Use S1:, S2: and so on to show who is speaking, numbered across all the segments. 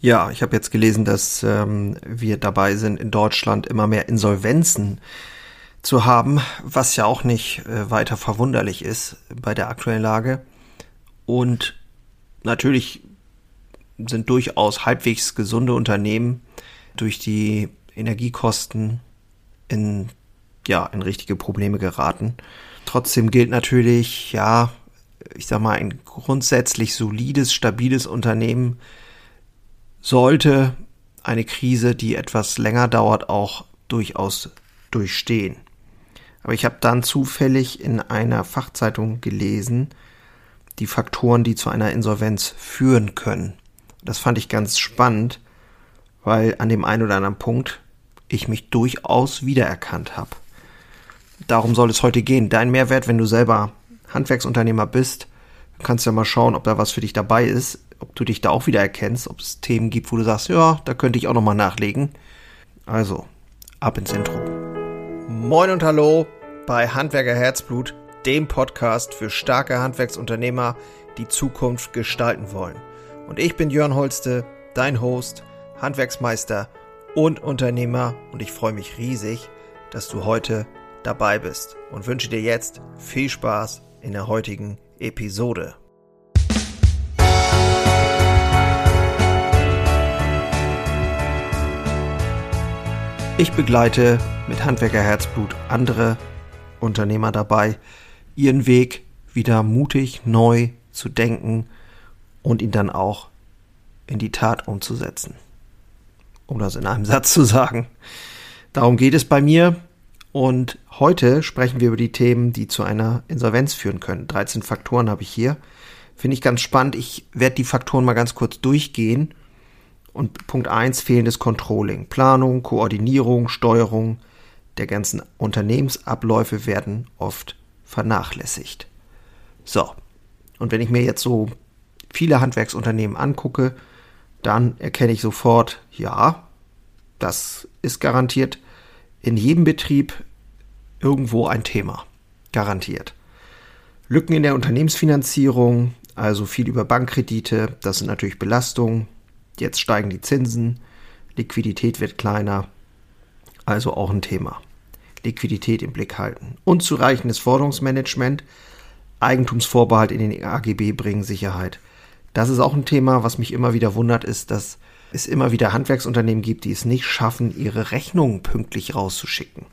S1: Ja, ich habe jetzt gelesen, dass ähm, wir dabei sind, in Deutschland immer mehr Insolvenzen zu haben, was ja auch nicht äh, weiter verwunderlich ist bei der aktuellen Lage. Und natürlich sind durchaus halbwegs gesunde Unternehmen durch die Energiekosten in, ja, in richtige Probleme geraten. Trotzdem gilt natürlich, ja, ich sag mal, ein grundsätzlich solides, stabiles Unternehmen sollte eine Krise, die etwas länger dauert, auch durchaus durchstehen. Aber ich habe dann zufällig in einer Fachzeitung gelesen, die Faktoren, die zu einer Insolvenz führen können. Das fand ich ganz spannend, weil an dem einen oder anderen Punkt ich mich durchaus wiedererkannt habe. Darum soll es heute gehen. Dein Mehrwert, wenn du selber Handwerksunternehmer bist, kannst du ja mal schauen, ob da was für dich dabei ist ob du dich da auch wieder erkennst, ob es Themen gibt, wo du sagst, ja, da könnte ich auch nochmal nachlegen. Also, ab ins Intro. Moin und hallo bei Handwerker Herzblut, dem Podcast für starke Handwerksunternehmer, die Zukunft gestalten wollen. Und ich bin Jörn Holste, dein Host, Handwerksmeister und Unternehmer und ich freue mich riesig, dass du heute dabei bist und wünsche dir jetzt viel Spaß in der heutigen Episode. Ich begleite mit Handwerkerherzblut andere Unternehmer dabei, ihren Weg wieder mutig neu zu denken und ihn dann auch in die Tat umzusetzen. Um das in einem Satz zu sagen. Darum geht es bei mir. Und heute sprechen wir über die Themen, die zu einer Insolvenz führen können. 13 Faktoren habe ich hier. Finde ich ganz spannend. Ich werde die Faktoren mal ganz kurz durchgehen und Punkt eins fehlendes Controlling. Planung, Koordinierung, Steuerung der ganzen Unternehmensabläufe werden oft vernachlässigt. So, und wenn ich mir jetzt so viele Handwerksunternehmen angucke, dann erkenne ich sofort, ja, das ist garantiert in jedem Betrieb irgendwo ein Thema. Garantiert. Lücken in der Unternehmensfinanzierung, also viel über Bankkredite, das sind natürlich Belastungen, Jetzt steigen die Zinsen, Liquidität wird kleiner, also auch ein Thema. Liquidität im Blick halten. Unzureichendes Forderungsmanagement, Eigentumsvorbehalt in den AGB bringen Sicherheit. Das ist auch ein Thema, was mich immer wieder wundert, ist, dass es immer wieder Handwerksunternehmen gibt, die es nicht schaffen, ihre Rechnungen pünktlich rauszuschicken.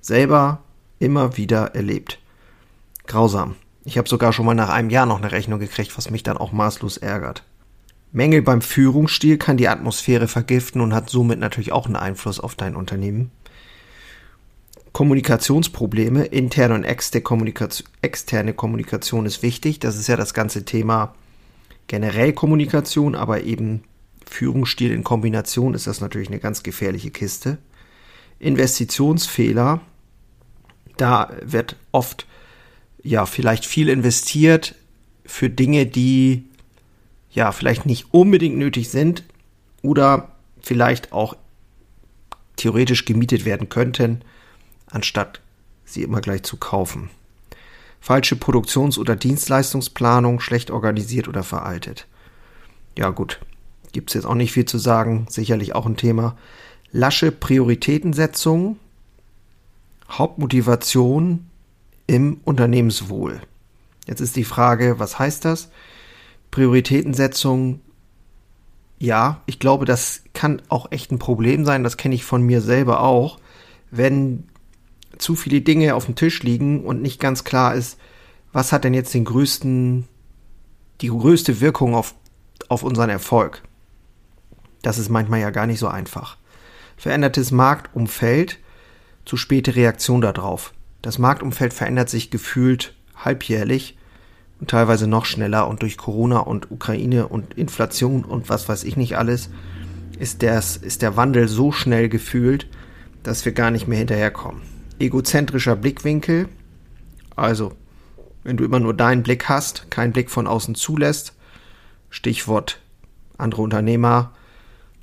S1: Selber immer wieder erlebt. Grausam. Ich habe sogar schon mal nach einem Jahr noch eine Rechnung gekriegt, was mich dann auch maßlos ärgert. Mängel beim Führungsstil kann die Atmosphäre vergiften und hat somit natürlich auch einen Einfluss auf dein Unternehmen. Kommunikationsprobleme, interne und externe Kommunikation ist wichtig. Das ist ja das ganze Thema generell Kommunikation, aber eben Führungsstil in Kombination ist das natürlich eine ganz gefährliche Kiste. Investitionsfehler, da wird oft ja vielleicht viel investiert für Dinge, die ja vielleicht nicht unbedingt nötig sind oder vielleicht auch theoretisch gemietet werden könnten, anstatt sie immer gleich zu kaufen. Falsche Produktions- oder Dienstleistungsplanung, schlecht organisiert oder veraltet. Ja gut, gibt es jetzt auch nicht viel zu sagen, sicherlich auch ein Thema. Lasche Prioritätensetzung, Hauptmotivation im Unternehmenswohl. Jetzt ist die Frage, was heißt das? Prioritätensetzung, ja, ich glaube, das kann auch echt ein Problem sein. Das kenne ich von mir selber auch. Wenn zu viele Dinge auf dem Tisch liegen und nicht ganz klar ist, was hat denn jetzt den größten, die größte Wirkung auf, auf unseren Erfolg. Das ist manchmal ja gar nicht so einfach. Verändertes Marktumfeld, zu späte Reaktion darauf. Das Marktumfeld verändert sich gefühlt halbjährlich teilweise noch schneller und durch Corona und Ukraine und Inflation und was weiß ich nicht alles, ist, das, ist der Wandel so schnell gefühlt, dass wir gar nicht mehr hinterherkommen. Egozentrischer Blickwinkel, also wenn du immer nur deinen Blick hast, keinen Blick von außen zulässt, Stichwort andere Unternehmer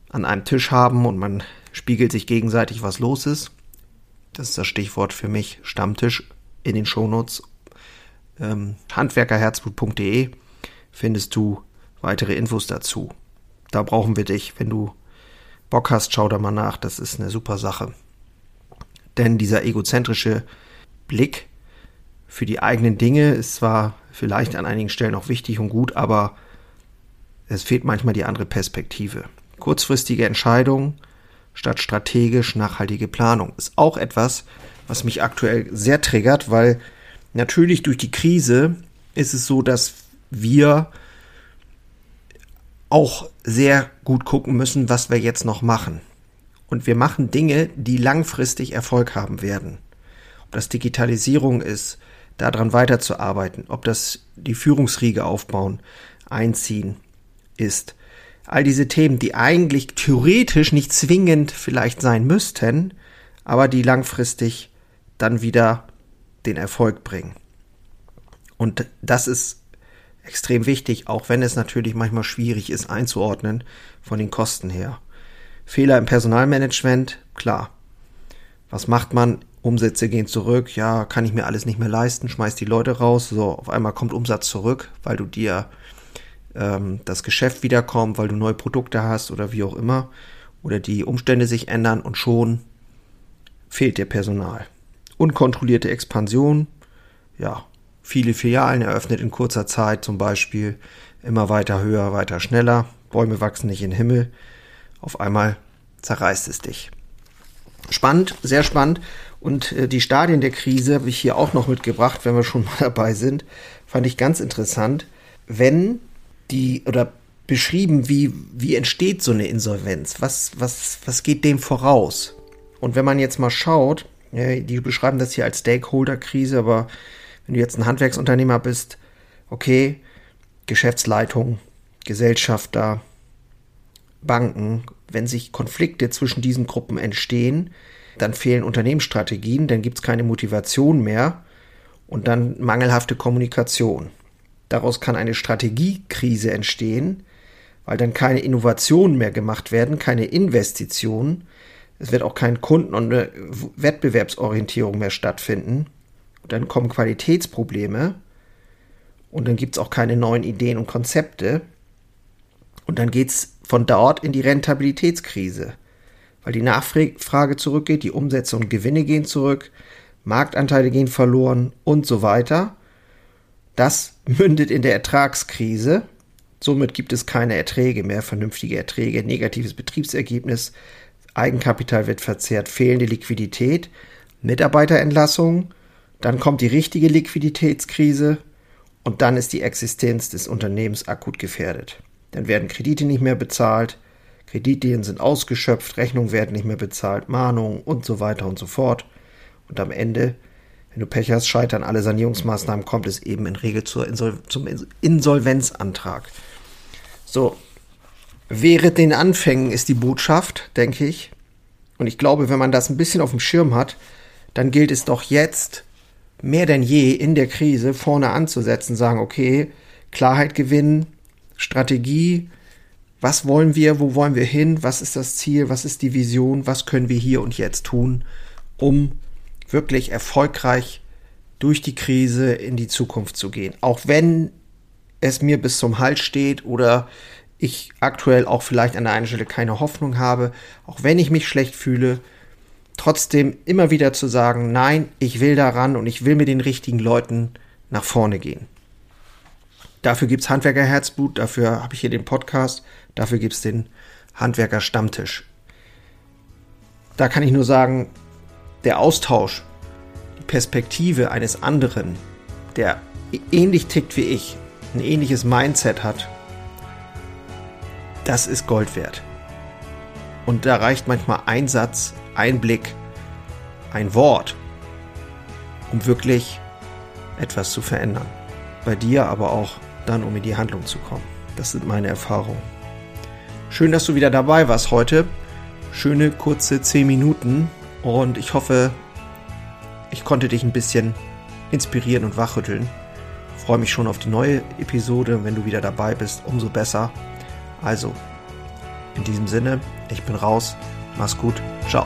S1: an einem Tisch haben und man spiegelt sich gegenseitig, was los ist. Das ist das Stichwort für mich, Stammtisch in den Shownotes ähm, handwerkerherzblut.de findest du weitere Infos dazu. da brauchen wir dich. Wenn du Bock hast, schau da mal nach. Das ist eine super Sache. Denn dieser egozentrische Blick für die eigenen Dinge ist zwar vielleicht an einigen Stellen auch wichtig und gut, aber es fehlt manchmal die andere Perspektive. Kurzfristige Entscheidungen statt strategisch nachhaltige Planung ist auch etwas, was mich aktuell sehr triggert, weil natürlich durch die Krise ist es so, dass wir auch sehr gut gucken müssen, was wir jetzt noch machen. Und wir machen Dinge, die langfristig Erfolg haben werden. Ob das Digitalisierung ist, daran weiterzuarbeiten, ob das die Führungsriege aufbauen, einziehen ist. All diese Themen, die eigentlich theoretisch nicht zwingend vielleicht sein müssten, aber die langfristig dann wieder den Erfolg bringen. Und das ist extrem wichtig, auch wenn es natürlich manchmal schwierig ist einzuordnen von den Kosten her. Fehler im Personalmanagement, klar. Was macht man? Umsätze gehen zurück, ja, kann ich mir alles nicht mehr leisten, schmeiß die Leute raus, so auf einmal kommt Umsatz zurück, weil du dir ähm, das Geschäft wiederkommt, weil du neue Produkte hast oder wie auch immer, oder die Umstände sich ändern und schon fehlt dir Personal. Unkontrollierte Expansion, ja, viele Filialen eröffnet in kurzer Zeit zum Beispiel, immer weiter höher, weiter schneller, Bäume wachsen nicht in den Himmel, auf einmal zerreißt es dich. Spannend, sehr spannend. Und äh, die Stadien der Krise habe ich hier auch noch mitgebracht, wenn wir schon mal dabei sind. Fand ich ganz interessant. Wenn die oder beschrieben, wie, wie entsteht so eine Insolvenz? Was, was, was geht dem voraus? Und wenn man jetzt mal schaut, die beschreiben das hier als Stakeholder-Krise, aber wenn du jetzt ein Handwerksunternehmer bist, okay, Geschäftsleitung, Gesellschafter, Banken, wenn sich Konflikte zwischen diesen Gruppen entstehen, dann fehlen Unternehmensstrategien, dann gibt es keine Motivation mehr und dann mangelhafte Kommunikation. Daraus kann eine Strategiekrise entstehen, weil dann keine Innovationen mehr gemacht werden, keine Investitionen. Es wird auch kein Kunden- und eine Wettbewerbsorientierung mehr stattfinden dann kommen Qualitätsprobleme und dann gibt es auch keine neuen Ideen und Konzepte. Und dann geht es von dort in die Rentabilitätskrise, weil die Nachfrage zurückgeht, die Umsätze und Gewinne gehen zurück, Marktanteile gehen verloren und so weiter. Das mündet in der Ertragskrise. Somit gibt es keine Erträge mehr, vernünftige Erträge, negatives Betriebsergebnis, Eigenkapital wird verzehrt, fehlende Liquidität, Mitarbeiterentlassungen dann kommt die richtige Liquiditätskrise und dann ist die Existenz des Unternehmens akut gefährdet. Dann werden Kredite nicht mehr bezahlt, Kreditlinien sind ausgeschöpft, Rechnungen werden nicht mehr bezahlt, Mahnungen und so weiter und so fort. Und am Ende, wenn du Pech hast, scheitern alle Sanierungsmaßnahmen, kommt es eben in Regel zur Insol zum Insolvenzantrag. So, während den Anfängen ist die Botschaft, denke ich. Und ich glaube, wenn man das ein bisschen auf dem Schirm hat, dann gilt es doch jetzt, mehr denn je in der Krise vorne anzusetzen, sagen, okay, Klarheit gewinnen, Strategie, was wollen wir, wo wollen wir hin, was ist das Ziel, was ist die Vision, was können wir hier und jetzt tun, um wirklich erfolgreich durch die Krise in die Zukunft zu gehen. Auch wenn es mir bis zum Hals steht oder ich aktuell auch vielleicht an der einen Stelle keine Hoffnung habe, auch wenn ich mich schlecht fühle, trotzdem immer wieder zu sagen, nein, ich will daran und ich will mit den richtigen Leuten nach vorne gehen. Dafür gibt es Handwerker Herzblut, dafür habe ich hier den Podcast, dafür gibt es den Handwerker Stammtisch. Da kann ich nur sagen, der Austausch, die Perspektive eines anderen, der ähnlich tickt wie ich, ein ähnliches Mindset hat, das ist Gold wert. Und da reicht manchmal ein Satz, ein Blick, ein Wort, um wirklich etwas zu verändern. Bei dir aber auch dann, um in die Handlung zu kommen. Das sind meine Erfahrungen. Schön, dass du wieder dabei warst heute. Schöne kurze 10 Minuten und ich hoffe, ich konnte dich ein bisschen inspirieren und wachrütteln. Ich freue mich schon auf die neue Episode. Wenn du wieder dabei bist, umso besser. Also, in diesem Sinne, ich bin raus. Mach's gut. Ciao.